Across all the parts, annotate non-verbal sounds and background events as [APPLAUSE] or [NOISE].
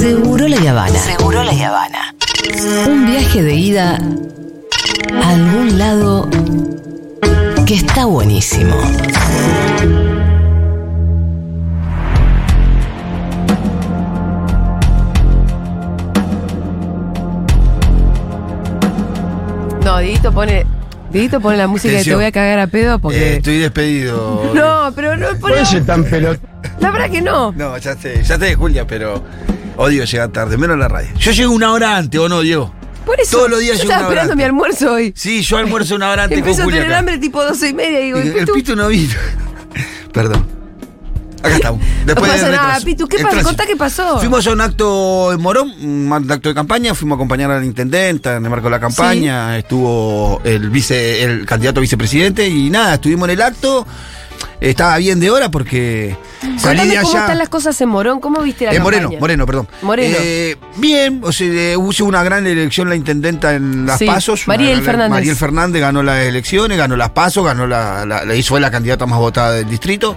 Seguro la Habana. Seguro la Habana. Un viaje de ida a algún lado que está buenísimo. No, Dieguito pone. Dieguito pone la música y te Atención. voy a cagar a pedo porque. Eh, estoy despedido. [LAUGHS] no, pero no pone. Puede ser tan pelot. La verdad que no. No, ya sé, ya sé, Julia, pero odio llegar tarde, menos a la radio. Yo llego una hora antes, ¿o no, Diego? Por eso. Todos los días yo llego estaba una hora esperando mi antes. almuerzo hoy. Sí, yo almuerzo una hora antes Empiezo con a Julia. tener acá. hambre tipo 12 y media y digo, Y ¿y el pito no vino. [LAUGHS] Perdón. Acá estamos. [LAUGHS] No Después pasa del nada, retraso. Pitu, ¿qué El pasa? tránsito. Contá qué pasó. Fuimos a un acto en Morón, un acto de campaña, fuimos a acompañar a la intendenta en el marco de la campaña, estuvo el vice, el candidato a vicepresidente y nada, estuvimos en el acto. Estaba bien de hora porque salí Contame de cómo están las cosas en Morón, ¿cómo viste la En campaña? Moreno, Moreno, perdón. Moreno. Eh, bien, o sea, eh, hubo una gran elección la intendenta en las Sí, pasos. Mariel gran- Fernández. Mariel Fernández ganó las elecciones, ganó las pasos, ganó la, la, la- fue la candidata más votada del distrito.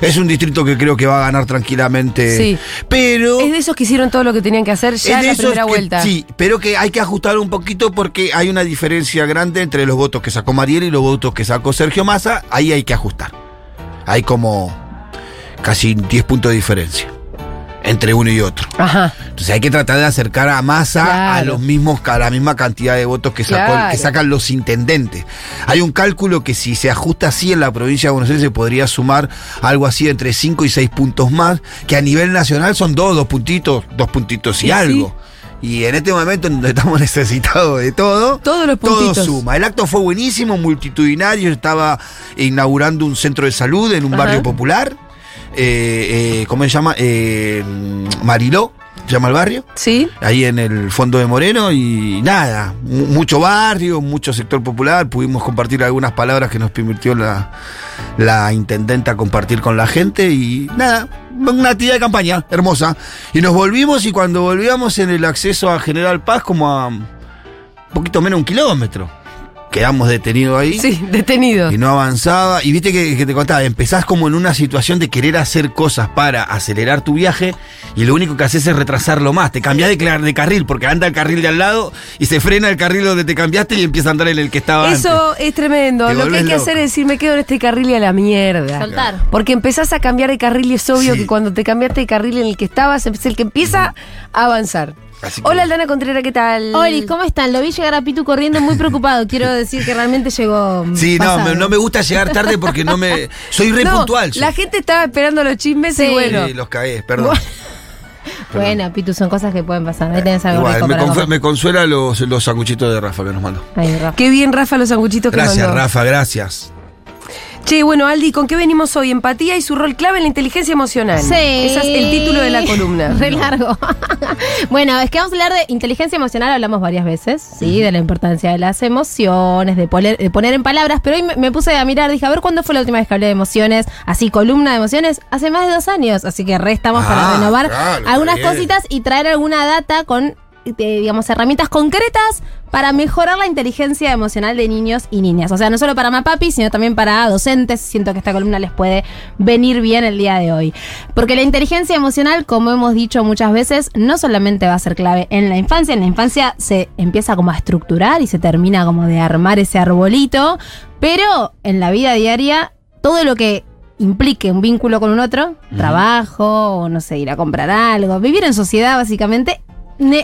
Es un distrito que creo que va a ganar tranquilamente. Sí. Pero. Es de esos que hicieron todo lo que tenían que hacer ya en la primera que- vuelta. Sí, pero que hay que ajustar un poquito porque hay una diferencia grande entre los votos que sacó Mariel y los votos que sacó Sergio Massa. Ahí hay que ajustar. Hay como casi 10 puntos de diferencia entre uno y otro. Ajá. Entonces hay que tratar de acercar a Massa a los mismos, a la misma cantidad de votos que, sacó, Claro. que sacan los intendentes. Hay un cálculo que si se ajusta así en la provincia de Buenos Aires se podría sumar algo así entre 5 y 6 puntos más, que a nivel nacional son dos, dos puntitos, dos puntitos y Sí, algo. Y en este momento en donde estamos [LAUGHS] necesitados de todo, Todos los todo puntitos. suma. El acto fue buenísimo, multitudinario, estaba inaugurando un centro de salud en un Ajá. barrio popular. Eh, eh, ¿Cómo se llama? Eh, Mariló, se llama el barrio. Sí. Ahí en el fondo de Moreno y nada, mu- mucho barrio, mucho sector popular, pudimos compartir algunas palabras que nos permitió la, la intendenta compartir con la gente y nada, una actividad de campaña hermosa. Y nos volvimos y cuando volvíamos en el acceso a General Paz como a un poquito menos de un kilómetro. Quedamos detenidos ahí. Sí, detenido. Y no avanzaba. Y viste que, que te contaba, empezás como en una situación de querer hacer cosas para acelerar tu viaje y lo único que haces es retrasarlo más. Te cambiás de, de carril porque anda el carril de al lado y se frena el carril donde te cambiaste y empieza a andar en el que estaba antes. Eso es tremendo. Te Lo que hay que loco. hacer es decir, me quedo en este carril y a la mierda. Soltar. Porque empezás a cambiar de carril y es obvio Sí. que cuando te cambiaste de carril en el que estabas, es el que empieza a avanzar. Así que- Hola, Aldana Contreras, ¿qué tal? Oli, ¿cómo están? Lo vi llegar a Pitu corriendo muy preocupado. Quiero [LAUGHS] decir que realmente llegó. mm, Sí, no, me- no me gusta llegar tarde porque no me. Soy re [LAUGHS] No, puntual. yo. la gente estaba esperando los chismes y Sí. bueno. Sí, los cagué, perdón. Bueno, [LAUGHS] Pitu, son cosas que pueden pasar. Ahí tenés algo Igual, rico me, para conf- comer. me consuela los, los sanguchitos de Rafa que nos mandó. Rafa. Qué bien, Rafa, los sanguchitos que Gracias, mandó. Rafa, gracias. Che, bueno, Aldi, ¿con qué venimos hoy? Empatía y su rol clave en la inteligencia emocional. Sí. Ese es el título de la columna. [LAUGHS] Re largo. [LAUGHS] bueno, es que vamos a hablar de inteligencia emocional, hablamos varias veces, ¿sí? De la importancia de las emociones, de poner, de poner en palabras, pero hoy me, me puse a mirar, dije, a ver, ¿cuándo fue la última vez que hablé de emociones? Así, columna de emociones, hace más de dos años, así que restamos para Ah, renovar claro, algunas bien. cositas y traer alguna data con, digamos, herramientas concretas para mejorar la inteligencia emocional de niños y niñas. O sea, no solo para Mapapi, sino también para docentes. Siento que esta columna les puede venir bien el día de hoy. Porque la inteligencia emocional, como hemos dicho muchas veces, no solamente va a ser clave en la infancia. En la infancia se empieza como a estructurar y se termina como de armar ese arbolito. Pero en la vida diaria, todo lo que implique un vínculo con un otro, trabajo, o no sé, ir a comprar algo, vivir en sociedad básicamente,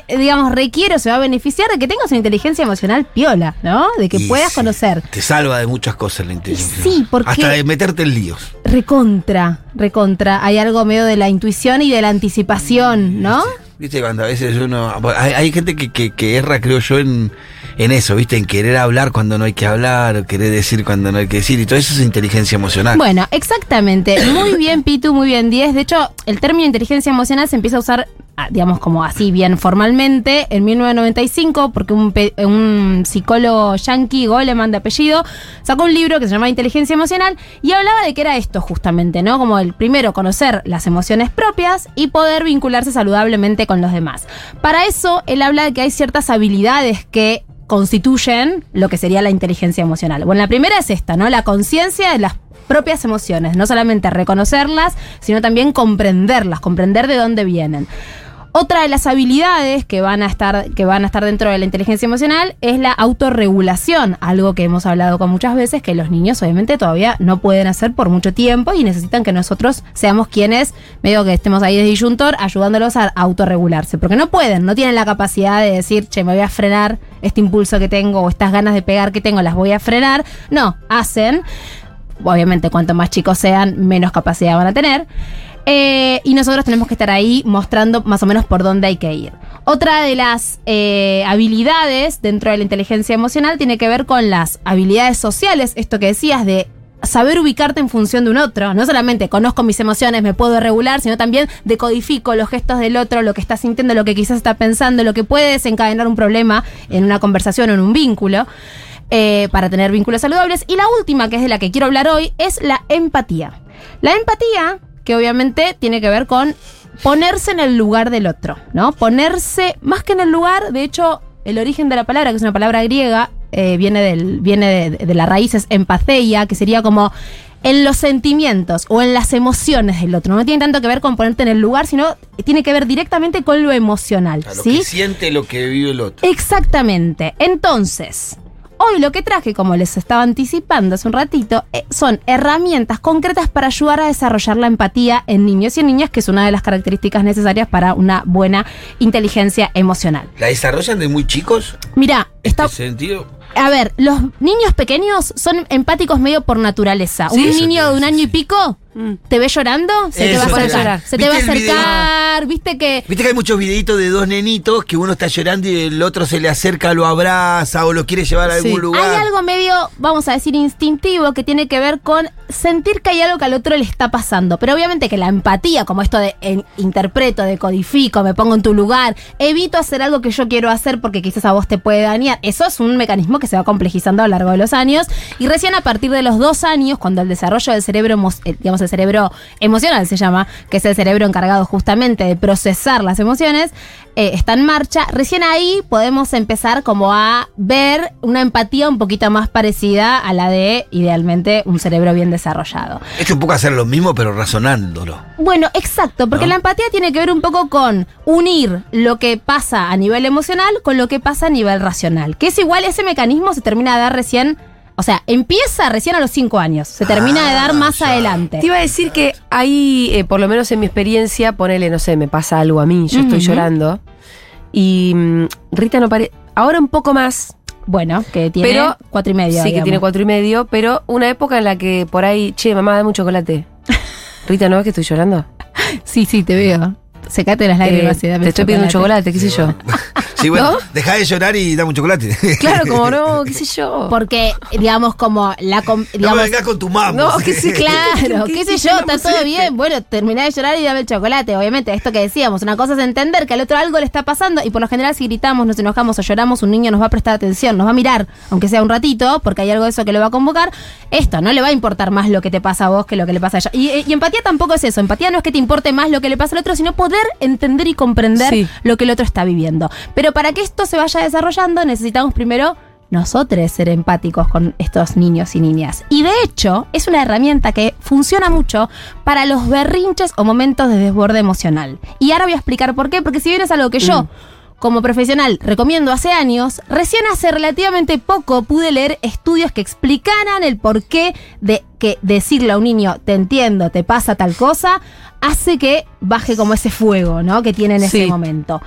digamos, requiere o se va a beneficiar de que tengas una inteligencia emocional piola, ¿no? De que Y puedas sí, conocer. Te salva de muchas cosas la inteligencia. Sí, porque- Hasta de meterte en líos. Recontra, recontra. Hay algo medio de la intuición y de la anticipación, ¿no? Viste, cuando a veces uno. Hay, hay gente que, que, que erra, creo yo, en, en eso, ¿viste? En querer hablar cuando no hay que hablar, o querer decir cuando no hay que decir, y todo eso es inteligencia emocional. Bueno, exactamente. Muy bien, Pitu, muy bien, 10. De hecho, el término inteligencia emocional se empieza a usar, digamos, como así bien formalmente en 1995, porque un, pe- un psicólogo yankee, Goleman de apellido, sacó un libro que se llama Inteligencia Emocional y hablaba de que era esto justamente, ¿no? Como el primero, conocer las emociones propias y poder vincularse saludablemente con los demás. Para eso, él habla de que hay ciertas habilidades que constituyen lo que sería la inteligencia emocional. Bueno, la primera es esta, ¿no? La conciencia de las propias emociones, no solamente reconocerlas, sino también comprenderlas, comprender de dónde vienen. Otra de las habilidades que van a estar, que van a estar dentro de la inteligencia emocional es la autorregulación, algo que hemos hablado con muchas veces, que los niños obviamente todavía no pueden hacer por mucho tiempo y necesitan que nosotros seamos quienes, medio que estemos ahí de disyuntor, ayudándolos a autorregularse, porque no pueden, no tienen la capacidad de decir, che, me voy a frenar este impulso que tengo o estas ganas de pegar que tengo, las voy a frenar. No, hacen. Obviamente, cuanto más chicos sean, menos capacidad van a tener. Eh, y nosotros tenemos que estar ahí mostrando más o menos por dónde hay que ir. Otra de las eh, habilidades dentro de la inteligencia emocional tiene que ver con las habilidades sociales, esto que decías de saber ubicarte en función de un otro. No solamente conozco mis emociones, me puedo regular, sino también decodifico los gestos del otro, lo que está sintiendo, lo que quizás está pensando, lo que puede desencadenar un problema en una conversación o en un vínculo. eh, para tener vínculos saludables. Y la última, que es de la que quiero hablar hoy, es la empatía. La empatía, que obviamente tiene que ver con ponerse en el lugar del otro, ¿no? Ponerse más que en el lugar, de hecho, el origen de la palabra, que es una palabra griega, eh, viene, del, viene de, de las raíces empatheia, que sería como en los sentimientos o en las emociones del otro. No tiene tanto que ver con ponerte en el lugar, sino tiene que ver directamente con lo emocional, ¿sí? que siente lo que vive el otro. Exactamente. Entonces, hoy lo que traje, como les estaba anticipando hace un ratito, eh, son herramientas concretas para ayudar a desarrollar la empatía en niños y en niñas, que es una de las características necesarias para una buena inteligencia emocional. ¿La desarrollan de muy chicos? Mira, está, ¿Este sentido? a ver, los niños pequeños son empáticos medio por naturaleza. Sí, un niño de un año y pico Mm. te ve llorando, se te va a acercar. Se te va a acercar, viste que Viste que hay muchos videitos de dos nenitos que uno está llorando y el otro se le acerca, lo abraza o lo quiere llevar a algún Sí. lugar. Hay algo medio, vamos a decir, instintivo que tiene que ver con sentir que hay algo que al otro le está pasando. Pero obviamente que la empatía, como esto de interpreto, decodifico, me pongo en tu lugar, evito hacer algo que yo quiero hacer porque quizás a vos te puede dañar. Eso es un mecanismo que se va complejizando a lo largo de los años. Y recién a partir de los dos años, cuando el desarrollo del cerebro, eh, digamos, el cerebro emocional se llama, que es el cerebro encargado justamente de procesar las emociones, eh, está en marcha, recién ahí podemos empezar como a ver una empatía un poquito más parecida a la de, idealmente, un cerebro bien desarrollado. Es un poco hacer lo mismo, pero razonándolo. Bueno, exacto, porque ¿No? la empatía tiene que ver un poco con unir lo que pasa a nivel emocional con lo que pasa a nivel racional. Que es igual, ese mecanismo se termina de dar recién, o sea, empieza recién a los cinco años, se termina de dar Ah, más ya. adelante. Te iba a decir que ahí, eh, por lo menos en mi experiencia, ponele, no sé, me pasa algo a mí, yo estoy llorando. Y mm, Rita no parece. Ahora un poco más. Bueno, que tiene Pero- cuatro y medio. sí, que tiene cuatro y medio, pero una época en la que por ahí, che, mamá, dame un chocolate. [LAUGHS] Rita, ¿no ves que estoy llorando? Sí, sí, te veo. Secate las lágrimas Eh, y dame te estoy pidiendo un chocolate, qué sé yo. Sí, [LAUGHS] bueno, ¿No? deja de llorar y dame un chocolate. [LAUGHS] Claro, como no, [LAUGHS] qué sé yo. Porque, digamos, como la. com- no digamos, me vengas con tu mamá. No, que sí, Claro, ¿Qué qué sé yo, está todo este. bien. Bueno, terminá de llorar y dame el chocolate. Obviamente, esto que decíamos, una cosa es entender que al otro algo le está pasando y por lo general si gritamos, nos enojamos o lloramos, un niño nos va a prestar atención, nos va a mirar, aunque sea un ratito, porque hay algo de eso que lo va a convocar. Esto no le va a importar más lo que te pasa a vos que lo que le pasa a ella. Y, y empatía tampoco es eso. Empatía no es que te importe más lo que le pasa al otro, sino poder entender y comprender Sí. lo que el otro está viviendo. Pero para que esto se vaya desarrollando, necesitamos primero nosotros ser empáticos con estos niños y niñas. Y de hecho, es una herramienta que funciona mucho para los berrinches o momentos de desborde emocional. Y ahora voy a explicar por qué, porque si bien es algo que yo, como profesional, recomiendo hace años, recién hace relativamente poco pude leer estudios que explicaran el porqué de que decirle a un niño, te entiendo, te pasa tal cosa, hace que baje como ese fuego, ¿no? Que tiene en ese momento.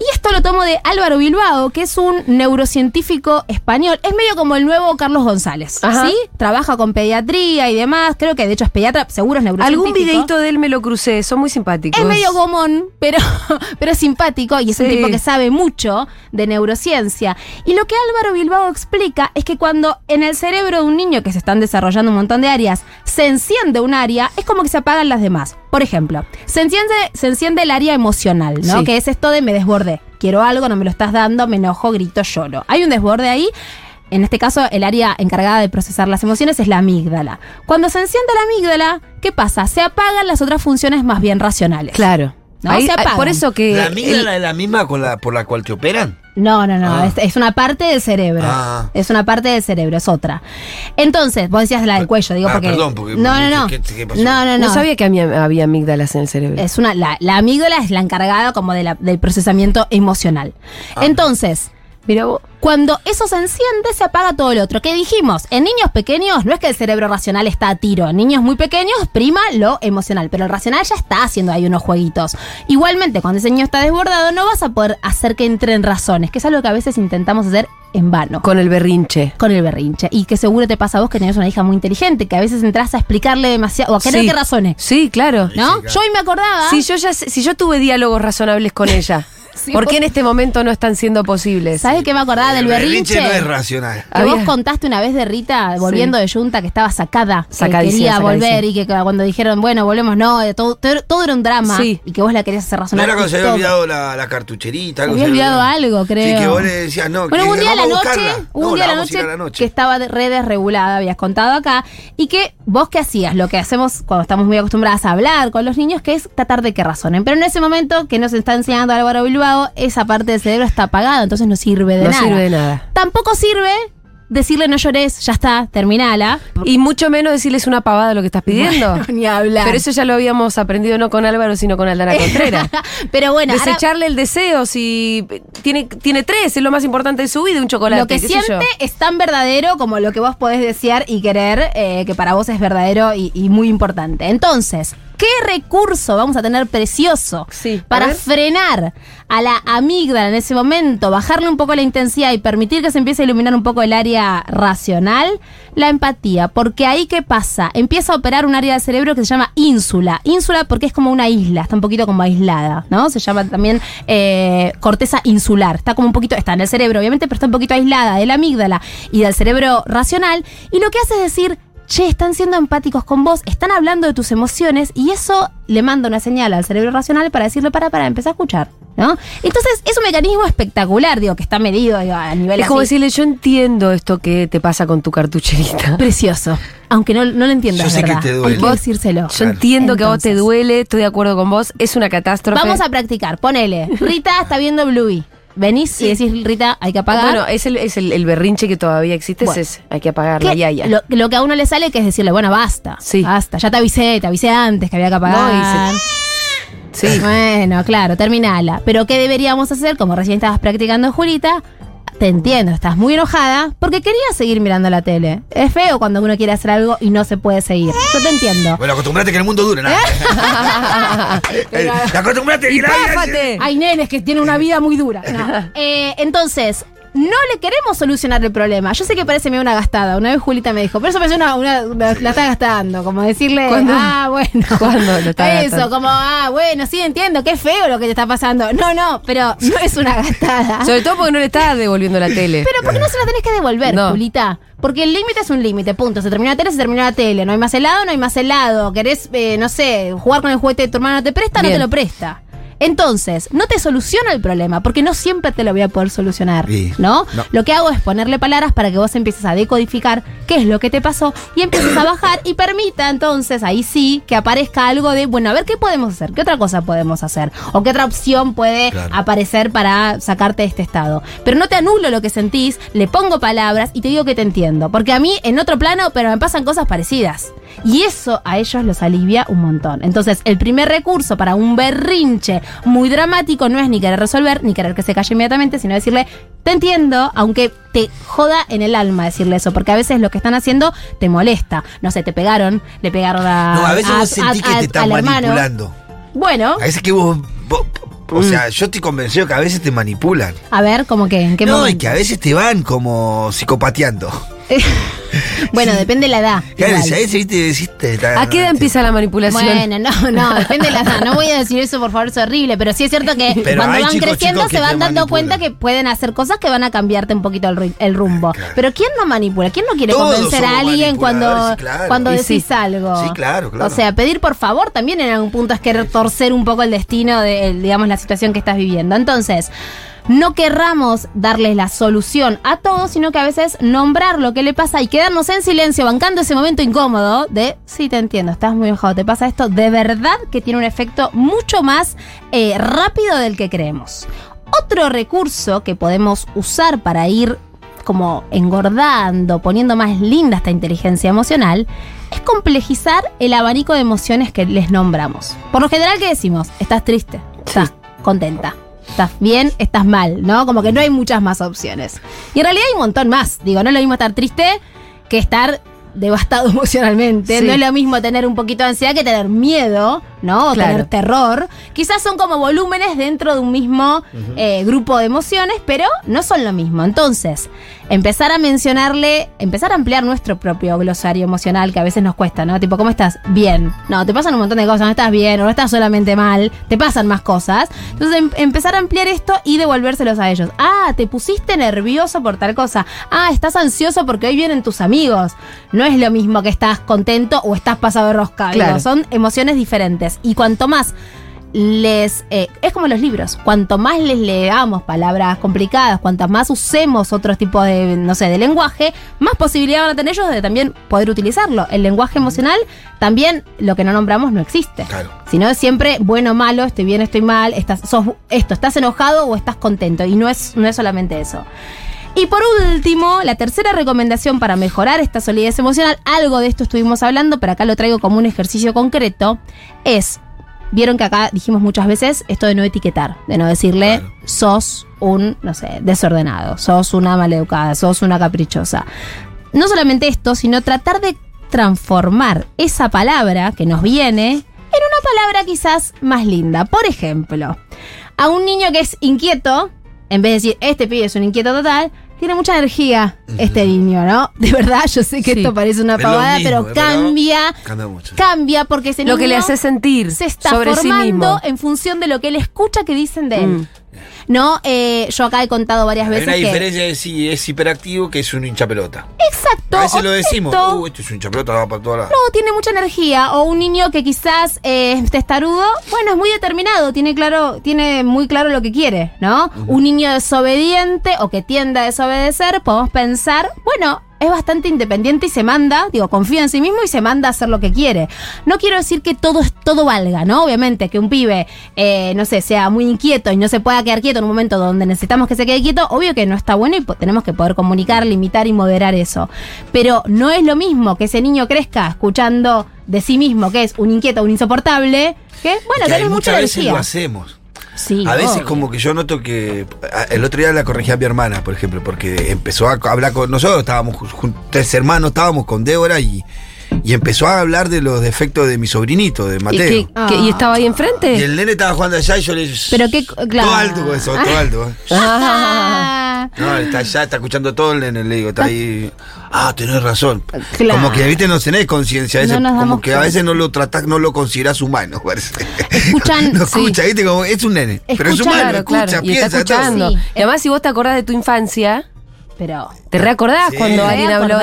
Y esto lo tomo de Álvaro Bilbao, que es un neurocientífico español. Es medio como el nuevo Carlos González, Ajá. ¿sí? Trabaja con pediatría y demás. Creo que de hecho es pediatra, seguro es neurocientífico. Algún videito de él me lo crucé, son muy simpáticos. Es medio gomón, pero, [LAUGHS] pero es simpático y es un tipo que sabe mucho de neurociencia. Y lo que Álvaro Bilbao explica es que cuando en el cerebro de un niño que se están desarrollando un montón de áreas, se enciende un área, es como que se apagan las demás. Por ejemplo, se enciende, se enciende el área emocional, ¿no? Sí. Que es esto de me desbordé. Quiero algo, no me lo estás dando, me enojo, grito, lloro. Hay un desborde ahí. En este caso, el área encargada de procesar las emociones es la amígdala. Cuando se enciende la amígdala, ¿qué pasa? Se apagan las otras funciones más bien racionales. Claro. ¿No? Ahí- se apagan. por eso que. ¿La amígdala es la misma con la, por la cual te operan? No, no, no, Ah. es, es una parte del cerebro. Ah. Es una parte del cerebro, es otra. Entonces, vos decías la del cuello, digo Ah, porque. perdón, porque- no, no, no. ¿qué- qué pasó? no, no, no, no. sabía que había, había amígdalas en el cerebro. Es una, la, la amígdala es la encargada como de la- del procesamiento emocional. Ah. Entonces, Mira vos. cuando eso se enciende, se apaga todo lo otro. ¿Qué dijimos? En niños pequeños no es que el cerebro racional está a tiro. En niños muy pequeños prima lo emocional, pero el racional ya está haciendo ahí unos jueguitos. Igualmente, cuando ese niño está desbordado, no vas a poder hacer que entren razones, que es algo que a veces intentamos hacer en vano. Con el berrinche. Con el berrinche. Y que seguro te pasa a vos que tenés una hija muy inteligente, que a veces entras a explicarle demasiado, o a querer Sí. que razone. Sí, claro. ¿No? Sí, claro. Yo hoy me acordaba. Si yo ya sé- si yo tuve diálogos razonables con ella, [LAUGHS] Sí, ¿por qué en este momento no están siendo posibles? ¿Sabes qué me acordaba del El berrinche? no es racional. Que vos contaste una vez de Rita volviendo de Junta que estaba sacada, que Sacadísima, quería sacadísima. volver y que cuando dijeron, bueno, volvemos, no, eh, todo, todo, todo era un drama Sí. y que vos la querías hacer No razonar. era cuando y se había todo. olvidado la, la cartucherita. Se algo había se olvidado algo, creo. Sí, que vos le decías, no, Bueno, que un día a la noche, buscarla. un No, día a la noche, a la noche. que estaba de- re desregulada, habías contado acá, y que vos qué hacías, lo que hacemos cuando estamos muy acostumbradas a hablar con los niños, que es tratar de que razonen. Pero en ese momento que nos está enseñando Álvaro Esa parte del cerebro está apagada, entonces no sirve de no nada. sirve de nada. Tampoco sirve decirle no llores, ya está, terminala. Y mucho menos decirles una pavada lo que estás pidiendo. Bueno, [LAUGHS] ni hablar. Pero eso ya lo habíamos aprendido no con Álvaro, sino con Aldana [LAUGHS] Contreras. Pero bueno, ahora Desecharle el deseo si tiene, tiene tres, es lo más importante de su vida, un chocolate. lo que siente es tan verdadero como lo que vos podés desear y querer, eh, que para vos es verdadero y, y muy importante. Entonces, ¿qué recurso vamos a tener precioso Sí, para frenar a la amígdala en ese momento, bajarle un poco la intensidad y permitir que se empiece a iluminar un poco el área racional? La empatía, porque ahí qué pasa? Empieza a operar un área del cerebro que se llama ínsula. Ínsula porque es como una isla, está un poquito como aislada, ¿no? Se llama también eh, corteza insular. Está como un poquito, está en el cerebro, obviamente, pero está un poquito aislada de la amígdala y del cerebro racional. Y lo que hace es decir, che, están siendo empáticos con vos, están hablando de tus emociones y eso le manda una señal al cerebro racional para decirle para, para, empezar a escuchar, ¿no? Entonces es un mecanismo espectacular, digo, que está medido digo, a nivel Es como así. decirle, yo entiendo esto que te pasa con tu cartucherita. [LAUGHS] Precioso. Aunque no, no lo entiendas, Yo sé que ¿verdad? te duele. Hay que decírselo. Yo entiendo que a vos te duele, estoy de acuerdo con vos, es una catástrofe. Vamos a practicar, ponele. Rita está viendo Bluey. Venís y decís, Rita, hay que apagar. Bueno, es el, es el, el berrinche que todavía existe, Bueno. es. Hay que apagar la ¿Qué? yaya. Lo, lo que a uno le sale que es decirle, bueno, basta. Sí. Basta. Ya te avisé, te avisé antes que había que apagar. No, Sí. Bueno, claro, terminala. Pero ¿qué deberíamos hacer? Como recién estabas practicando, Julita. Te entiendo, estás muy enojada porque querías seguir mirando la tele. Es feo cuando uno quiere hacer algo y no se puede seguir. Yo te entiendo. Bueno, acostumbrate que el mundo dure, nada. [LAUGHS] [LAUGHS] Eh, acostumbrate Y páfate. Hay nenes que tienen una vida muy dura. [LAUGHS] No. Eh, entonces, no le queremos solucionar el problema. Yo sé que parece medio una gastada. Una vez Julita me dijo, pero eso parece una, una- una- la está gastando. Como decirle, ¿Cuándo? ah, bueno. [LAUGHS] ¿Cuándo lo está Eso, gastando? como, ah, bueno, sí entiendo, qué feo lo que te está pasando. No, no, pero no es una gastada. [LAUGHS] Sobre todo porque no le estás devolviendo la tele. Pero ¿por qué no se la tenés que devolver, No. Julita? Porque el límite es un límite, punto. Se terminó la tele, se terminó la tele. No hay más helado, no hay más helado. Querés, eh, no sé, jugar con el juguete de tu hermano no te presta, no Bien. te lo presta. Entonces, no te soluciona el problema, porque no siempre te lo voy a poder solucionar, Sí. ¿no? No. Lo que hago es ponerle palabras para que vos empieces a decodificar qué es lo que te pasó y empieces a bajar y permita entonces, ahí sí, que aparezca algo de, bueno, a ver qué podemos hacer, qué otra cosa podemos hacer, o qué otra opción puede Claro. aparecer para sacarte de este estado. Pero no te anulo lo que sentís, le pongo palabras y te digo que te entiendo. Porque a mí, en otro plano, pero me pasan cosas parecidas. Y eso a ellos los alivia un montón. Entonces, el primer recurso para un berrinche muy dramático no es ni querer resolver, ni querer que se calle inmediatamente, sino decirle, te entiendo, aunque te joda en el alma decirle eso, porque a veces lo que están haciendo te molesta. No sé, te pegaron, le pegaron a. No, a veces a- vos sentís a- que a- te están hermano. manipulando. Bueno, A veces que vos, vos- o sea, yo estoy convencido que a veces te manipulan. a ver, como que, ¿en qué no, y momento? que a veces te van como psicopateando. [LAUGHS] Bueno, depende de la edad. Claro, viste, decís, te- te- ¿A qué edad empieza la manipulación? Bueno, no, no, [LAUGHS] depende de la edad. No voy a decir eso, por favor, es horrible. Pero sí es cierto que Pero cuando van chicos, creciendo chicos se van dando manipulan. cuenta que pueden hacer cosas que van a cambiarte un poquito el, el rumbo. Claro. Pero ¿quién no manipula? ¿Quién no quiere Todos convencer a alguien cuando, manipuladores, sí, claro. cuando Y decís sí. algo? Sí, claro, claro. O sea, pedir por favor también en algún punto es querer torcer un poco el destino de, digamos, la situación que estás viviendo. Entonces, no querramos darles la solución a todo, sino que a veces nombrar lo que le pasa y quedarnos en silencio, bancando ese momento incómodo de, sí, te entiendo, estás muy enojado, te pasa esto, de verdad que tiene un efecto mucho más eh, rápido del que creemos. Otro recurso que podemos usar para ir como engordando, poniendo más linda esta inteligencia emocional, es complejizar el abanico de emociones que les nombramos. Por lo general, ¿qué decimos? Estás triste, estás contenta, estás bien, estás mal, ¿no? Como que no hay muchas más opciones. Y en realidad hay un montón más. Digo, no es lo mismo estar triste que estar devastado [LAUGHS] emocionalmente. Sí. No es lo mismo tener un poquito de ansiedad que tener miedo, ¿no? O Claro. tener terror. Quizás son como volúmenes dentro de un mismo eh, grupo de emociones, pero no son lo mismo. Entonces, empezar a mencionarle, empezar a ampliar nuestro propio glosario emocional que a veces nos cuesta, ¿no? Tipo, ¿cómo estás? Bien. No, te pasan un montón de cosas, no estás bien, o no estás solamente mal, te pasan más cosas. Entonces, em- empezar a ampliar esto y devolvérselos a ellos. Ah, te pusiste nervioso por tal cosa. Ah, estás ansioso porque hoy vienen tus amigos. No es lo mismo que estás contento o estás pasado de rosca. Digo, Claro. son emociones diferentes. Y cuanto más les eh, es como los libros cuanto más les leamos palabras complicadas cuantas más usemos otros tipos de no sé de lenguaje más posibilidad van a tener ellos de también poder utilizarlo. El lenguaje emocional también lo que no nombramos no existe. Claro. sino es siempre bueno malo estoy bien estoy mal estás sos esto estás enojado o estás contento. Y no es no es solamente eso y por último, la tercera recomendación para mejorar esta solidez emocional, algo de esto estuvimos hablando, pero acá lo traigo como un ejercicio concreto, es, vieron que acá dijimos muchas veces esto de no etiquetar, de no decirle Claro. sos un, no sé, desordenado, sos una maleducada, sos una caprichosa. No solamente esto, sino tratar de transformar esa palabra que nos viene en una palabra quizás más linda. Por ejemplo, a un niño que es inquieto, en vez de decir, este pibe es un inquieto total, tiene mucha energía este niño, ¿no? [LAUGHS] De verdad, yo sé que Sí. esto parece una pavada, mismo, pero pero cambia, Cambia mucho. cambia porque ese Lo que le niño hace sentir se está sobre sí formando mismo. en función de lo que él escucha que dicen de él. Mm. No, eh, yo acá he contado varias Hay veces una que... diferencia de si es hiperactivo que es un hincha pelota. Exacto. A veces lo decimos, esto- uh, esto es un hincha pelota, va para todos lados. No, tiene mucha energía. O un niño que quizás eh, es testarudo, bueno, es muy determinado, tiene claro, tiene muy claro lo que quiere, ¿no? Un niño desobediente o que tiende a desobedecer, podemos pensar, bueno, es bastante independiente y se manda, digo, confía en sí mismo y se manda a hacer lo que quiere. No quiero decir que todo, es- todo valga, ¿no? Obviamente, que un pibe, eh, no sé, sea muy inquieto y no se pueda quedar quieto en un momento donde necesitamos que se quede quieto, obvio que no está bueno y tenemos que poder comunicar, limitar y moderar eso. Pero no es lo mismo que ese niño crezca escuchando de sí mismo que es un inquieto, un insoportable, que, bueno, Que tenés mucha muchas veces energía. lo hacemos. Sí, A veces obvio. como que yo noto que a- el otro día la corregí a mi hermana, por ejemplo, porque empezó a hablar con nosotros, estábamos tres hermanos, estábamos con Débora y, y empezó a hablar de los defectos de mi sobrinito, de ¿Y, Mateo. y estaba ahí enfrente? Y el nene estaba jugando allá y yo le Pero qué- claro. Todo alto con eso, todo alto. [LAUGHS] Ah, No, está allá, está escuchando todo el nene, le digo, está ahí. Ah, tenés razón. Claro. Como que, viste, no tenés conciencia. a veces, No nos Como que a veces no lo tratás, no lo considerás humano, [LAUGHS] parece. Escuchan- no sí. escucha, viste, como es un nene. pero es humano, Claro, escucha, claro. Y piensa, está escuchando. todo. Sí. Y además, si vos te acordás de tu infancia, pero ¿te reacordás Sí. cuando ¿Te alguien habló?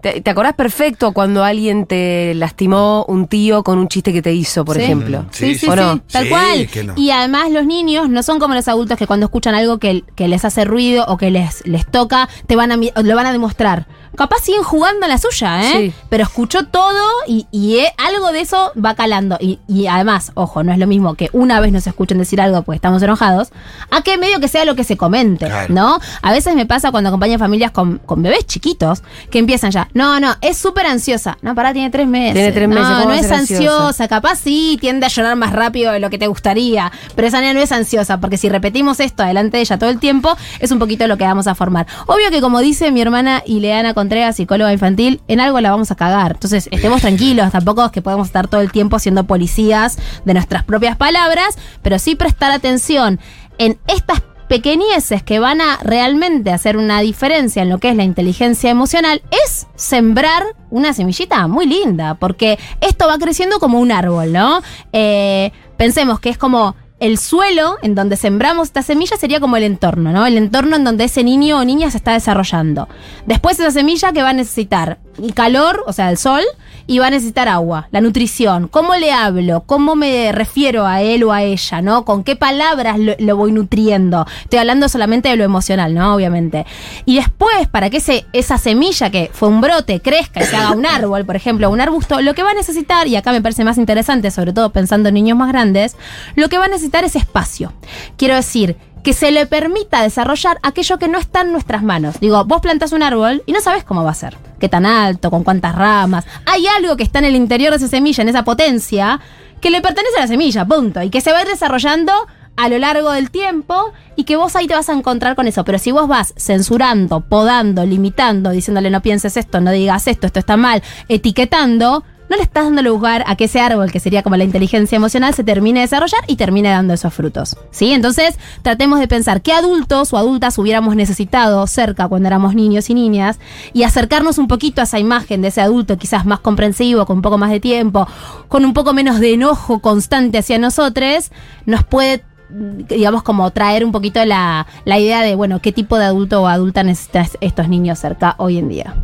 Te, te acordás perfecto cuando alguien te lastimó un tío con un chiste que te hizo, por Sí. ejemplo? Sí, sí, ¿O sí, no? tal Sí, cual. que no. Y además los niños no son como los adultos que cuando escuchan algo que, que les hace ruido o que les, les toca, te van a, mi- lo van a demostrar. Capaz siguen jugando en la suya, ¿eh? Sí. Pero escuchó todo y, y, eh, algo de eso va calando. Y, y además, ojo, no es lo mismo que una vez nos escuchen decir algo porque estamos enojados, a que medio que sea lo que se comente, Claro. ¿no? A veces me pasa cuando acompaño familias con, con bebés chiquitos que empiezan ya, no, no, es súper ansiosa. No, pará, tiene tres meses. Tiene tres meses, No, ¿cómo no a es ansiosa? capaz sí tiende a llorar más rápido de lo que te gustaría, pero esa nena no es ansiosa, porque si repetimos esto delante de ella todo el tiempo, es un poquito lo que vamos a formar. Obvio que como dice mi hermana Ileana Contreras, psicóloga infantil, en algo la vamos a cagar. Entonces, estemos tranquilos, tampoco es que podemos estar todo el tiempo siendo policías de nuestras propias palabras, pero sí prestar atención en estas pequeñeces que van a realmente hacer una diferencia en lo que es la inteligencia emocional es sembrar una semillita muy linda, porque esto va creciendo como un árbol, ¿no? Eh, pensemos que es como el suelo en donde sembramos esta semilla sería como el entorno, ¿no? El entorno en donde ese niño o niña se está desarrollando. Después esa semilla que va a necesitar calor, o sea, el sol, y va a necesitar agua, la nutrición, cómo le hablo, cómo me refiero a él o a ella, ¿no? Con qué palabras lo, lo voy nutriendo. Estoy hablando solamente de lo emocional, ¿no? Obviamente. Y después, para que ese, esa semilla que fue un brote crezca y se haga un árbol, por ejemplo, un arbusto, lo que va a necesitar, y acá me parece más interesante, sobre todo pensando en niños más grandes, lo que va a necesitar es espacio. Quiero decir, que se le permita desarrollar aquello que no está en nuestras manos. Digo, vos plantas un árbol y no sabes cómo va a ser, qué tan alto, con cuántas ramas. Hay algo que está en el interior de esa semilla, en esa potencia, que le pertenece a la semilla, punto. Y que se va a ir desarrollando a lo largo del tiempo y que vos ahí te vas a encontrar con eso. Pero si vos vas censurando, podando, limitando, diciéndole no pienses esto, no digas esto, esto está mal, etiquetando, no le estás dando lugar a que ese árbol, que sería como la inteligencia emocional, se termine de desarrollar y termine dando esos frutos. ¿Sí? Entonces, tratemos de pensar qué adultos o adultas hubiéramos necesitado cerca cuando éramos niños y niñas y acercarnos un poquito a esa imagen de ese adulto quizás más comprensivo, con un poco más de tiempo, con un poco menos de enojo constante hacia nosotros, nos puede digamos, como traer un poquito la, la idea de, bueno, qué tipo de adulto o adulta necesitan estos niños cerca hoy en día.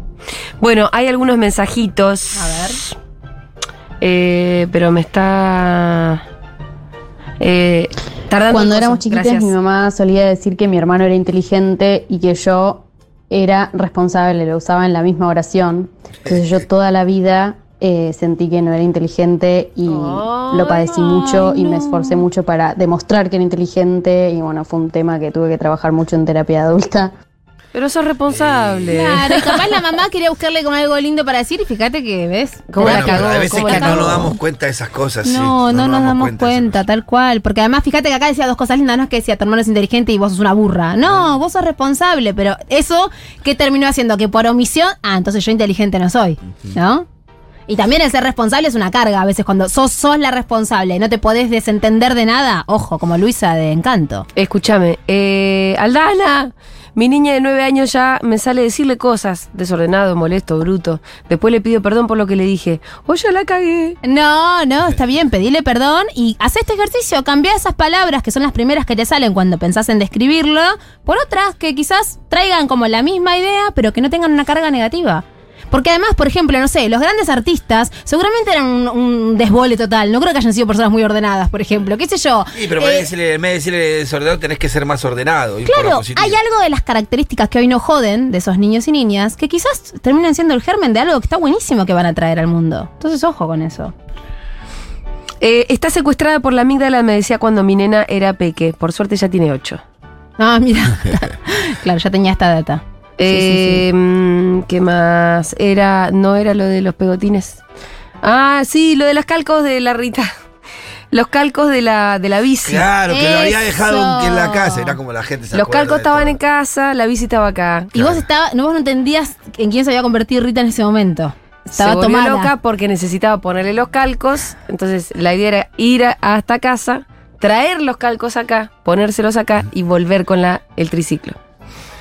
Bueno, hay algunos mensajitos. A ver. Eh, pero me está. Eh, tardando. Cuando cosas. éramos chiquitas, Gracias. mi mamá solía decir que mi hermano era inteligente y que yo era responsable, lo usaba en la misma oración. Entonces yo toda la vida eh, sentí que no era inteligente y lo padecí mucho y me esforcé mucho para demostrar que era inteligente y bueno, fue un tema que tuve que trabajar mucho en terapia adulta. Pero sos responsable. Claro, y capaz la mamá quería buscarle como algo lindo para decir y fíjate que, ¿ves? ¿Cómo la Bueno, pero cagó? a veces ¿Cómo que la no nos damos cuenta de esas cosas. sí. No, no, nos damos cuenta, tal cual. Porque además, fíjate que acá decía dos cosas lindas, no es que decía tu hermano es inteligente y vos sos una burra. No, vos sos responsable, pero eso, ¿qué terminó haciendo? Que por omisión, ah, entonces yo inteligente no soy, ¿no? Y también el ser responsable es una carga. A veces cuando sos, sos la responsable y no te podés desentender de nada, ojo, como Luisa de Encanto. Escúchame, eh, Aldana, mi niña de nueve años ya me sale decirle cosas, desordenado, molesto, bruto. Después le pido perdón por lo que le dije. Oh, ya la cagué. No, no, está bien, pedile perdón y haz este ejercicio, cambia esas palabras que son las primeras que te salen cuando pensás en describirlo, por otras que quizás traigan como la misma idea, pero que no tengan una carga negativa. Porque además, por ejemplo, no sé, los grandes artistas seguramente eran un, un desbole total. No creo que hayan sido personas muy ordenadas, por ejemplo. ¿Qué sé yo? Sí, pero Eh, en vez de decirle- en vez de decirle desordenado, tenés que ser más ordenado. Claro, hay algo de las características que hoy no joden de esos niños y niñas que quizás terminan siendo el germen de algo que está buenísimo que van a traer al mundo. Entonces, ojo con eso. Eh, está secuestrada por la amígdala, me decía cuando mi nena era peque. Por suerte ya tiene ocho. Ah, mira. [LAUGHS] claro, ya tenía esta data. Sí, sí, sí. Mm, ¿Qué más? Era, no era lo de los pegotines. Ah, sí, lo de las calcos de la Rita. [LAUGHS] Los calcos de la, de la bici. Claro, que lo había dejado en la casa. Era como la gente se Los calcos estaban todo. en casa, la bici estaba acá. Y vos estaba, no, vos no entendías en quién se había convertido Rita en ese momento. Estaba se volvió tomada. loca porque necesitaba ponerle los calcos. Entonces la idea era ir a- hasta casa, traer los calcos acá, ponérselos acá y volver con la, el triciclo.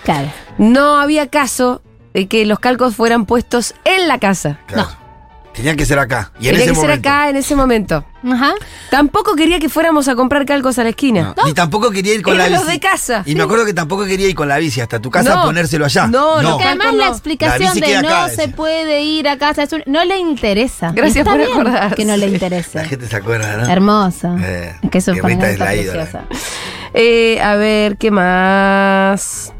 Claro. No había caso de que los calcos fueran puestos en la casa. Claro. Tenían que ser acá. Y en Tenía ese que ser acá en ese momento. Ajá. Tampoco quería que fuéramos a comprar calcos a la esquina. No, Ni tampoco quería ir con Eran la los bici. de casa. Y me acuerdo que tampoco quería ir con la bici hasta tu casa No. a ponérselo allá. No, no, Que además la no. explicación La de no acá, se decía. puede ir a casa es un- no le interesa. Gracias Está por bien acordarse. Que no le La interese. gente se acuerda, ¿no? Hermoso. Eh, Es que eso que es Rita es la ídola. preciosa. Eh, a ver, ¿qué más?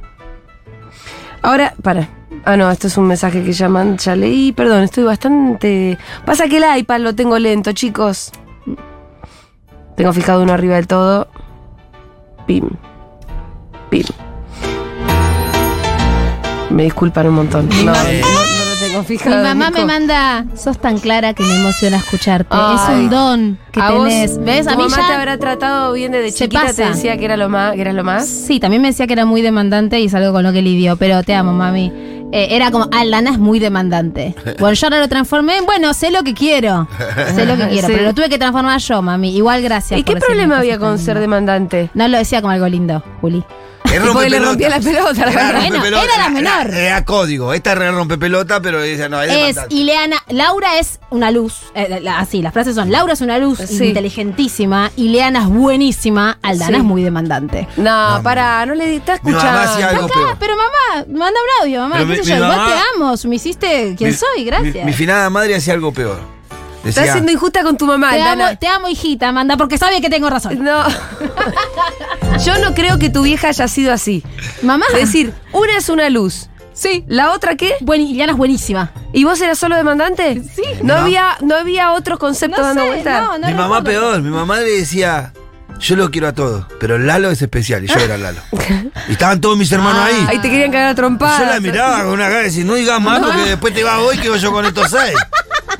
Ahora, para. Ah, no, esto es un mensaje que ya, man- ya leí. Perdón, estoy bastante. Pasa que el iPad lo tengo lento, chicos. Tengo fijado uno arriba del todo. Pim. Pim. Me disculpan un montón. No, no, no Mi mamá Nico. me manda, sos tan clara que me emociona escucharte. Ay. es un don que ¿A vos, tenés. ¿Ves? tu A mí mamá ya- te habrá tratado bien desde Se chiquita, te pasa. decía que era lo más, que eras lo más. Sí, también me decía que era muy demandante y es algo con lo que lidio, pero te amo, mami. Eh, era como, ah, Lana es muy demandante. [LAUGHS] Bueno, yo ahora lo transformé, en, bueno, sé lo que quiero. Sé lo que [LAUGHS] quiero, Sí. pero lo tuve que transformar yo, mami. Igual gracias. ¿Y por qué problema había con ser demandante? No lo decía como algo lindo, Juli. Y porque le rompía la pelota, la Era. Bueno, era la menor. Era, era código. Esta era rompepelota, pero ella no, es Es demandante. Ileana, Laura es una luz. eh, la- así, las frases son: Laura es una luz Sí. inteligentísima, Ileana es buenísima, Aldana Sí. es muy demandante. No, No, pará, no le di- está Mi mamá escuchando. algo Acá, peor. pero mamá, manda un audio, mamá. Pero qué mi- sé yo, mi mamá- te amo, me hiciste quien Mi- soy, gracias. Mi, mi finada madre hacía algo peor. Estás Decía, siendo injusta con tu mamá, te, amo, te amo, hijita, manda, porque sabe que tengo razón. No. Yo no creo que tu vieja haya sido así. Mamá. Es decir, una es una luz. sí. ¿La otra qué? Bueno, Ileana es buenísima. ¿Y vos eras solo demandante? Sí. No, No. había, no había otros conceptos No dando sé, vuelta. no, no mi mamá recuerdo. peor. Mi mamá le decía, yo lo quiero a todos, pero Lalo es especial y yo era Lalo. [LAUGHS] Y estaban todos mis hermanos Ah. ahí. Ahí te querían cagar a Y trompadas. yo la miraba con una cara de decir, no digas más porque después te vas hoy quedo yo con estos seis.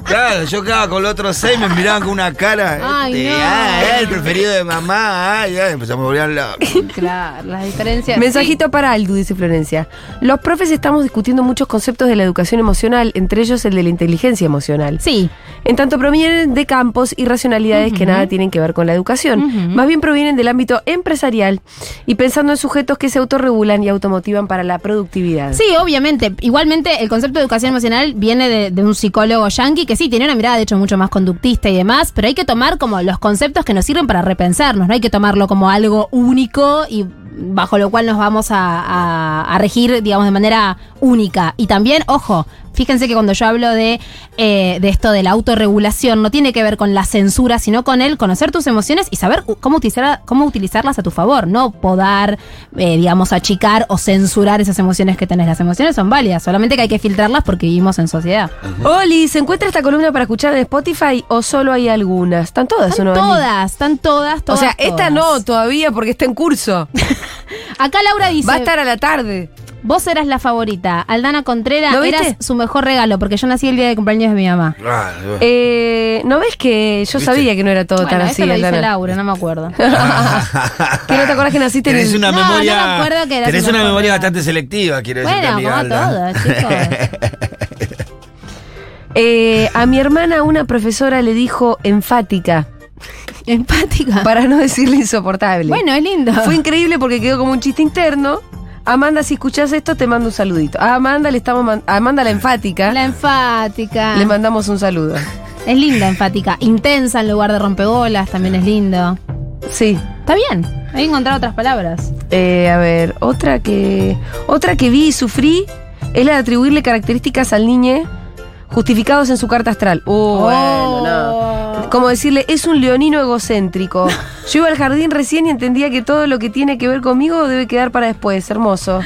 Claro, yo quedaba con los otros seis, me miraban con una cara. Ay, este, no. ah, el preferido de mamá. Ay, ay, empezamos a volver loco. [LAUGHS] Claro, las diferencias. Mensajito para Aldu, dice Florencia. Los profes estamos discutiendo muchos conceptos de la educación emocional, entre ellos el de la inteligencia emocional. Sí. En tanto provienen de campos y racionalidades que nada tienen que ver con la educación. Más bien provienen del ámbito empresarial y pensando en sujetos que se autorregulan y automotivan para la productividad. Sí, obviamente. Igualmente, el concepto de educación emocional viene de, de un psicólogo yankee que sí, tiene una mirada de hecho mucho más conductista y demás, pero hay que tomar como los conceptos que nos sirven para repensarnos, no hay que tomarlo como algo único y bajo lo cual nos vamos a, a- a regir, digamos, de manera única. Y también, ojo, fíjense que cuando yo hablo de, eh, de esto de la autorregulación, no tiene que ver con la censura, sino con el conocer tus emociones y saber cómo, utilizar, cómo utilizarlas a tu favor, no podar, eh, digamos, achicar o censurar esas emociones que tenés. Las emociones son válidas, solamente que hay que filtrarlas porque vivimos en sociedad. Oli, ¿se encuentra esta columna para escuchar en Spotify o solo hay algunas? ¿Están todas Están o no? Todas, están todas, O todas. sea, esta no todavía porque está en curso. [LAUGHS] Acá Laura dice, Va a estar a la tarde. Vos eras la favorita. Aldana Contreras, eras su mejor regalo porque yo nací el día de cumpleaños de mi mamá. Ah, bueno. Eh, ¿No ves que yo ¿Viste? sabía que no era todo Bueno, tan eso así, lo dice Aldana? Laura, no me acuerdo. [LAUGHS] ¿Que no te acuerdas que naciste en Tenés el- una No, no me memoria. acuerdo que eras tenés una memoria bastante selectiva, quiero decirte, bueno, como Alda. todos, chicos. [LAUGHS] Eh, a mi hermana una profesora le dijo enfática, [LAUGHS] Empática. para no decirle insoportable. Bueno, es lindo. Fue increíble porque quedó como un chiste interno. Amanda, si escuchás esto, te mando un saludito. A Amanda le estamos a Amanda la enfática. La enfática. Le mandamos un saludo. Es linda, enfática. Intensa en lugar de rompebolas, también es lindo. Sí. Está bien. Hay que encontrar otras palabras. Eh, a ver, otra que. Otra que vi y sufrí es la de atribuirle características al niño justificados en su carta astral. Uh, bueno, no. Como decirle, es un leonino egocéntrico. [LAUGHS] Yo iba al jardín recién y entendía que todo lo que tiene que ver conmigo debe quedar para después. Hermoso.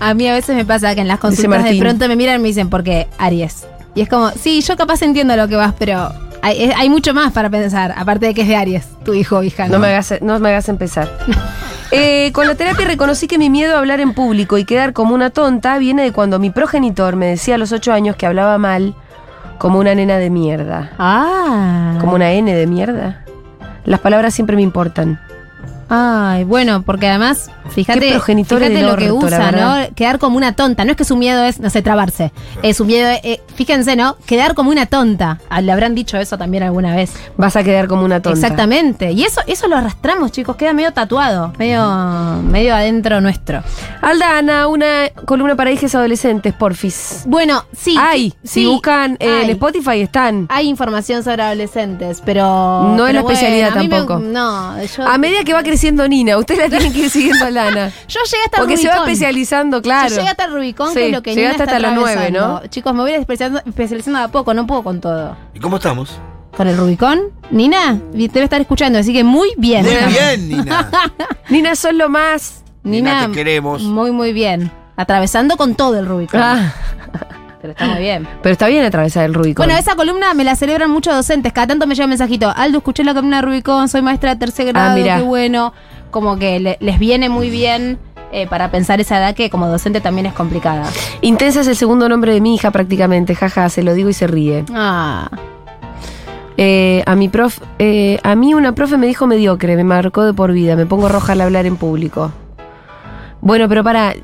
A mí a veces me pasa que en las consultas de pronto me miran y me dicen, ¿por qué Aries? Y es como, sí, yo capaz entiendo lo que vas, pero hay, hay mucho más para pensar, aparte de que es de Aries, tu hijo o hija. No me hagas, no me hagas empezar. [LAUGHS] Eh, con la terapia reconocí que mi miedo a hablar en público y quedar como una tonta viene de cuando mi progenitor me decía a los ocho años que hablaba mal como una nena de mierda. Ah. Como una N de mierda. Las palabras siempre me importan. Ay, bueno, porque además, fíjate, fíjate del lo que orto, la usa. ¿no? Quedar como una tonta. No es que su miedo es, no sé, trabarse. Es su miedo, es- eh, fíjense, ¿no? Quedar como una tonta. Ah, Le habrán dicho eso también alguna vez. Vas a quedar como una tonta. Exactamente. Y eso, eso lo arrastramos, chicos. Queda medio tatuado, medio, medio adentro nuestro. Aldana, una columna para hijas adolescentes, porfis. Bueno, sí. Hay, sí, si buscan eh, en. Spotify están. Hay información sobre adolescentes, pero. No es la especialidad bueno, me- tampoco. no, yo. A medida que va creciendo Nina, ustedes la tienen que ir siguiendo a [LAUGHS] Lana. [LAUGHS] yo llegué hasta Porque el se va Rubicón. especializando, claro. Yo llegué hasta el Rubicón, Sí, que es lo que Nina llegaste está hasta los nueve. ¿no? Chicos, me voy a ir especializando, especializando de a poco, no puedo con todo. ¿Y cómo estamos? ¿Con el Rubicón? Nina, debe estar escuchando, así que muy bien. Muy [LAUGHS] bien, Nina. [LAUGHS] Nina, sos lo más. Nina, te queremos. Muy, muy bien. Atravesando con todo el Rubicón. Ah, Pero está muy bien. pero está bien atravesar el Rubicon. Bueno, esa columna me la celebran muchos docentes. Cada tanto me llega un mensajito. Aldo, escuché la columna de Rubicón, soy maestra de tercer grado, Ah, qué bueno. Como que le- les viene muy bien eh, para pensar esa edad que como docente también es complicada. Intensa es el segundo nombre de mi hija prácticamente, jaja, se lo digo y se ríe. Ah, Eh, a mi prof, eh, a mí una profe me dijo mediocre, me marcó de por vida, me pongo roja al hablar en público. Bueno, pero para,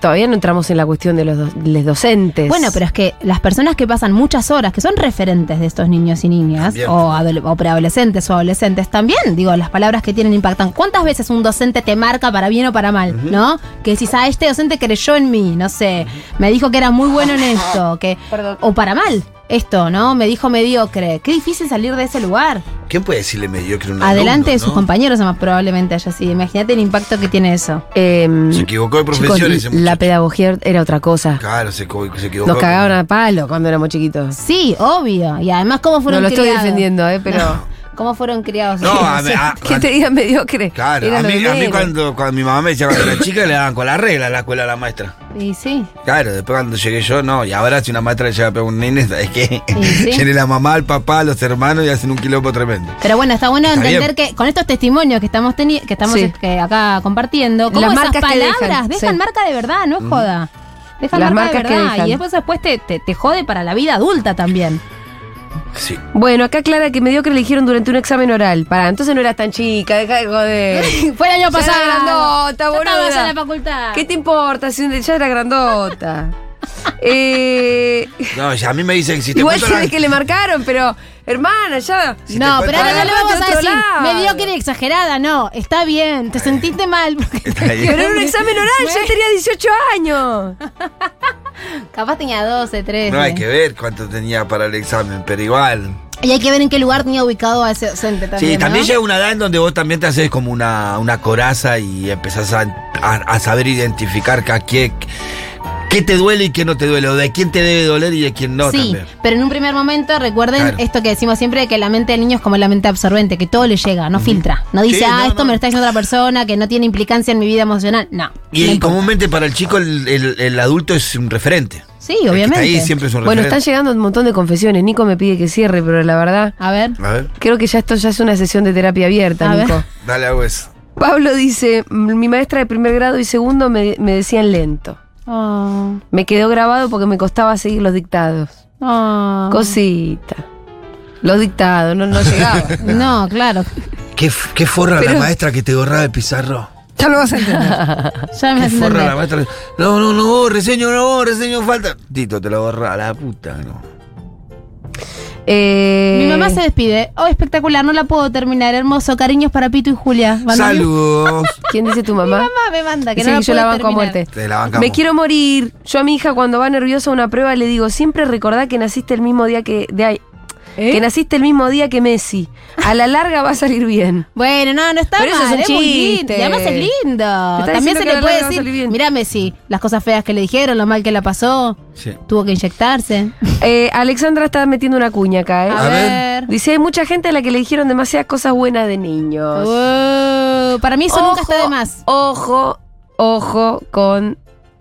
todavía no entramos en la cuestión de los, do- les docentes. Bueno, pero es que las personas que pasan muchas horas, que son referentes de estos niños y niñas, o, o preadolescentes o adolescentes, también, digo, las palabras que tienen impactan. ¿Cuántas veces un docente te marca para bien o para mal, no? Que decís, ah, este docente creyó en mí, no sé, me dijo que era muy bueno en [LAUGHS] esto, que, o para mal, esto, ¿no? Me dijo mediocre. Qué difícil salir de ese lugar. ¿Quién puede decirle mediocre a un Adelante alumno, de sus no? compañeros, más probablemente haya sido. Imagínate el impacto que tiene eso. Em, Se equivocó de profesión ese la pedagogía era otra cosa. Claro, se, se equivocó. Nos cagaban a palo cuando éramos chiquitos. Sí, obvio. Y además, ¿cómo No fueron lo estoy defendiendo, ¿eh? Pero. ¿Cómo fueron criados? No, a, [LAUGHS] mí- a- que te digan mediocre. Claro, a mí, de a mí cuando, cuando mi mamá me decía cuando era chica le daban con la regla a la escuela a la maestra. Y sí. Claro, después cuando llegué yo, no. Y ahora si una maestra le llega a pegar a un nene, es que Y sí. [LAUGHS] la mamá, el papá, los hermanos y hacen un quilombo tremendo. Pero bueno, está bueno Está entender que con estos testimonios que estamos teni- que estamos Sí. eh, acá compartiendo, cómo Las esas marcas que palabras dejan, dejan, sí. marca de verdad, no es joda. Dejan Las marca de marcas que verdad. dejan. Y después, después te, te, te jode para la vida adulta también. Sí. Bueno, acá Clara que mediocre le dijeron durante un examen oral. Para, entonces no eras tan chica, deja de joder. [LAUGHS] Fue el año Ya era pasado. grandota, Ya estabas boluda. en la facultad. ¿Qué te importa si un- ya era grandota? [LAUGHS] eh, No, ya a mí me dicen que si te igual se la- que le marcaron, pero hermana, ya. Si no, pero ahora no le vamos a decir lado. mediocre y exagerada, no, está bien, te sentiste mal. [LAUGHS] Pero era un examen oral, yo tenía 18 años. Capaz tenía 12, 13. No hay que ver cuánto tenía para el examen, pero igual. Y hay que ver en qué lugar tenía ubicado a ese docente también. Sí, también ¿no? llega una edad en donde vos también te haces como una, una coraza y empezás a, a- a saber identificar que a qué, qué te duele y qué no te duele, o de quién te debe doler y de quién no sí, también. pero en un primer momento recuerden Claro. esto que decimos siempre de que la mente del niño es como la mente absorbente, que todo le llega, no filtra. No dice, Sí, ah, no, esto no. me lo está diciendo otra persona, que no tiene implicancia en mi vida emocional. No. Y comúnmente para el chico el, el- el adulto es un referente. Sí, obviamente. ahí siempre es un Bueno, están referente. llegando un montón de confesiones. Nico me pide que cierre, pero la verdad, A ver. A ver, creo que ya esto ya es una sesión de terapia abierta, A ver. Nico. dale hago eso. Pablo dice, mi maestra de primer grado y segundo me, me decían lento. Oh, Me quedó grabado porque me costaba seguir los dictados. oh. Cosita. Los dictados, no, no [LAUGHS] llegaba. No, claro. ¿Qué, qué forra Pero- la maestra que te borraba el pizarro? ya lo vas a entender. [LAUGHS] Ya me ¿Qué hace forra la maestra? No, no, no, reseño, no, reseño, falta. Tito, te lo borra la puta, no. Eh, Mi mamá se despide. Oh, espectacular, no la puedo terminar. Hermoso, cariños para Pito y Julia. Saludos. [LAUGHS] ¿Quién dice tu Mi mamá? mamá me manda, que Dice no la que yo la banco a terminar. muerte. Te la bancamos. Me quiero morir. Yo a mi hija cuando va nerviosa a una prueba le digo, siempre recordá que naciste el mismo día que... De ahí, ¿Eh? Que naciste el mismo día que Messi. A la larga va a salir bien. [LAUGHS] Bueno, no, no está Pero eso mal, es un muy chiste. Y además es lindo. También se le puede decir, salir bien. mirá Messi, las cosas feas que le dijeron, lo mal que la pasó, Sí. tuvo que inyectarse. Eh, Alexandra está metiendo una cuña acá, ¿eh? A, A ver. Dice, hay mucha gente a la que le dijeron demasiadas cosas buenas de niños. Para mí eso nunca está de más. Ojo, ojo con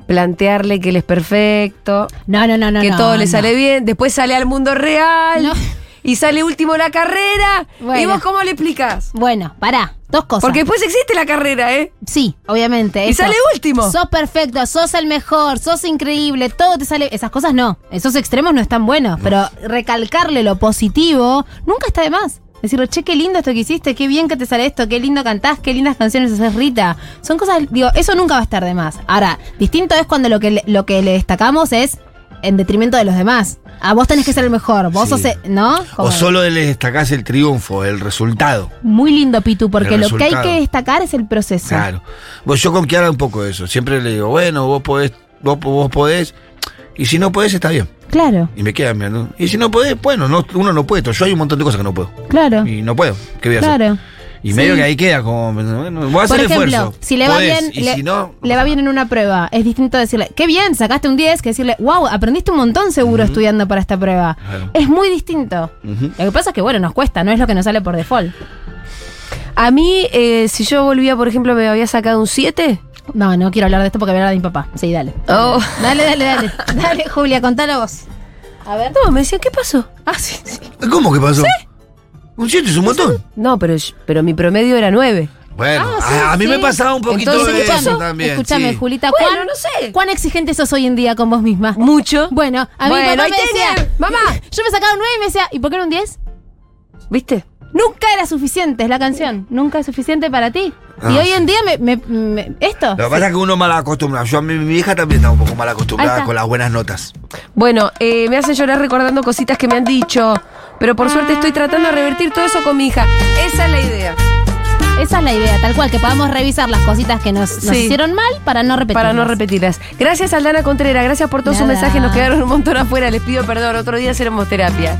plantearle que él es perfecto, No, no, no, no. que no, todo le no. sale bien, después sale al mundo real No. [LAUGHS] y sale último la carrera. ¿Y Bueno. vos cómo le explicas? Bueno, pará, dos cosas. Porque después existe la carrera, ¿eh? Sí, obviamente. Y sale último. Sos perfecto, sos el mejor, sos increíble, todo te sale. Esas cosas no. Esos extremos no están buenos. Pero recalcarle lo positivo nunca está de más. Decirle, che, qué lindo esto que hiciste, qué bien que te sale esto, qué lindo cantás, qué lindas canciones haces Rita. Son cosas, digo, eso nunca va a estar de más. Ahora, distinto es cuando lo que lo que le destacamos es en detrimento de los demás. A vos tenés que ser el mejor, vos Sí. sos, ¿no? O solo le destacás el triunfo, el resultado. Muy lindo, Pitu, porque lo que hay que destacar es el proceso. Claro. Pues yo con Kiara un poco eso. Siempre le digo, bueno, vos podés, vos, vos podés. Y si no podés, está bien. Claro, Y me queda mirando. Y si no podés, bueno, no, uno no puede. Yo hay un montón de cosas que no puedo. claro, Y no puedo. ¿Qué voy a hacer? claro. Y Sí. medio que ahí queda como, bueno, voy a hacer Por ejemplo, esfuerzo. si le va Podés, bien, Y le, si no, le va bien en una prueba, es distinto decirle, qué bien, sacaste un 10, que decirle, wow, aprendiste un montón seguro estudiando para esta prueba. Claro. Es muy distinto. Lo que pasa es que, bueno, nos cuesta, no es lo que nos sale por default. A mí, eh, si yo volvía, por ejemplo, me había sacado un 7. No, no quiero hablar de esto porque voy a hablar de mi papá. Sí, dale. Oh. Dale, dale, dale. dale, Julia, contalo vos. A ver. No, me decían, ¿qué pasó? Ah, sí, sí. ¿Cómo que pasó? Un 7 es un montón. No, pero, pero mi promedio era 9. Bueno, Ah, sí, a, a mí sí. me pasaba un poquito Entonces, de ¿qué eso también. Escúchame, sí. Julita, Bueno, ¿cuán, no sé. ¿cuán exigente sos hoy en día con vos misma? Mucho. Bueno, a mí Bueno, mi papá me decía, mamá. yo me sacaba un 9 y me decía, ¿y por qué no un 10? ¿Viste? Nunca era suficiente, es la canción. Nunca es suficiente para ti. y Ah, hoy en día me, me- me- esto. Lo que pasa es que uno mal acostumbrado. Yo a mi, mi hija también está un poco mal acostumbrada con las buenas notas. Bueno, eh, me hacen llorar recordando cositas que me han dicho. Pero por suerte estoy tratando de revertir todo eso con mi hija. Esa es la idea. Esa es la idea, tal cual, que podamos revisar las cositas que nos, nos Sí. hicieron mal para no repetir. Para no repetirlas. Gracias, Aldana Contreras. Gracias por todos sus mensajes. Nos quedaron un montón afuera. Les pido perdón. Otro día haremos terapia.